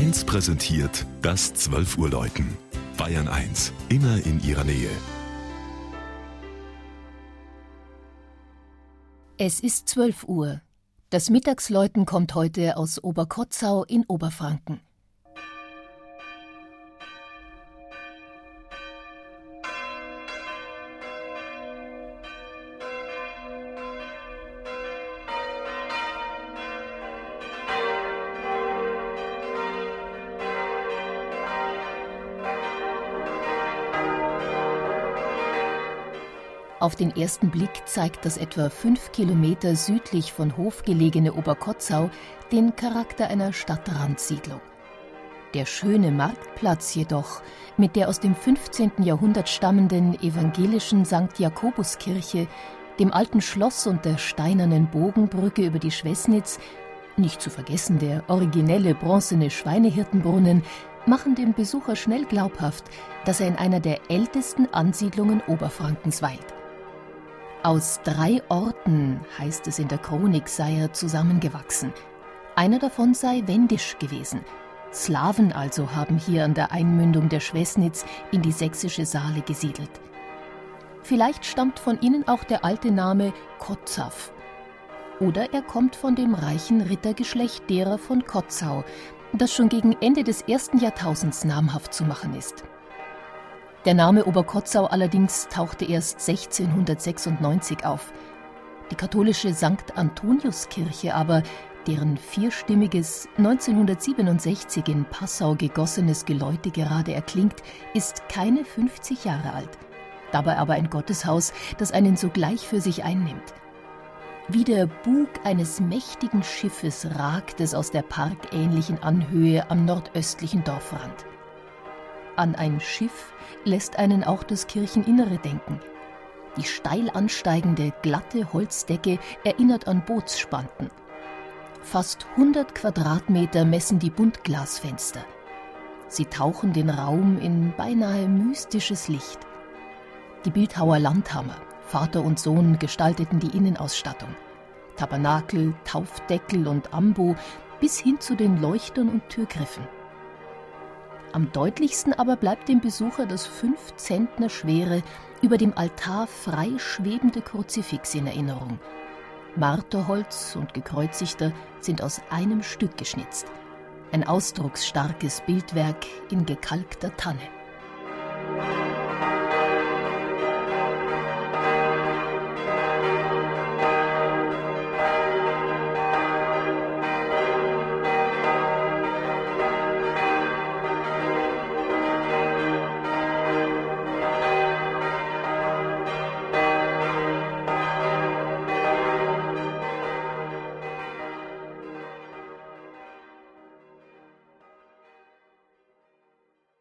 1 präsentiert das 12 Uhr Läuten. Bayern 1, immer in ihrer Nähe. Es ist 12 Uhr. Das Mittagsläuten kommt heute aus Oberkotzau in Oberfranken. Auf den ersten Blick zeigt das etwa fünf Kilometer südlich von Hof gelegene Oberkotzau den Charakter einer Stadtrandsiedlung. Der schöne Marktplatz jedoch, mit der aus dem 15. Jahrhundert stammenden evangelischen St. Jakobuskirche, dem alten Schloss und der steinernen Bogenbrücke über die Schwessnitz, nicht zu vergessen der originelle bronzene Schweinehirtenbrunnen, machen dem Besucher schnell glaubhaft, dass er in einer der ältesten Ansiedlungen Oberfrankens weilt. Aus drei Orten, heißt es in der Chronik, sei er zusammengewachsen. Einer davon sei wendisch gewesen. Slawen also haben hier an der Einmündung der Schwessnitz in die sächsische Saale gesiedelt. Vielleicht stammt von ihnen auch der alte Name Kotzav. Oder er kommt von dem reichen Rittergeschlecht derer von Kotzau, das schon gegen Ende des ersten Jahrtausends namhaft zu machen ist. Der Name Oberkotzau allerdings tauchte erst 1696 auf. Die katholische St. Antoniuskirche aber, deren vierstimmiges 1967 in Passau gegossenes Geläute gerade erklingt, ist keine 50 Jahre alt. Dabei aber ein Gotteshaus, das einen sogleich für sich einnimmt. Wie der Bug eines mächtigen Schiffes ragt es aus der parkähnlichen Anhöhe am nordöstlichen Dorfrand. An ein Schiff lässt einen auch das Kircheninnere denken. Die steil ansteigende, glatte Holzdecke erinnert an Bootsspanten. Fast 100 Quadratmeter messen die Buntglasfenster. Sie tauchen den Raum in beinahe mystisches Licht. Die Bildhauer Landhammer, Vater und Sohn, gestalteten die Innenausstattung. Tabernakel, Taufdeckel und Ambo bis hin zu den Leuchtern und Türgriffen. Am deutlichsten aber bleibt dem Besucher das fünf Zentner schwere, über dem Altar frei schwebende Kruzifix in Erinnerung. Marterholz und Gekreuzigter sind aus einem Stück geschnitzt. Ein ausdrucksstarkes Bildwerk in gekalkter Tanne.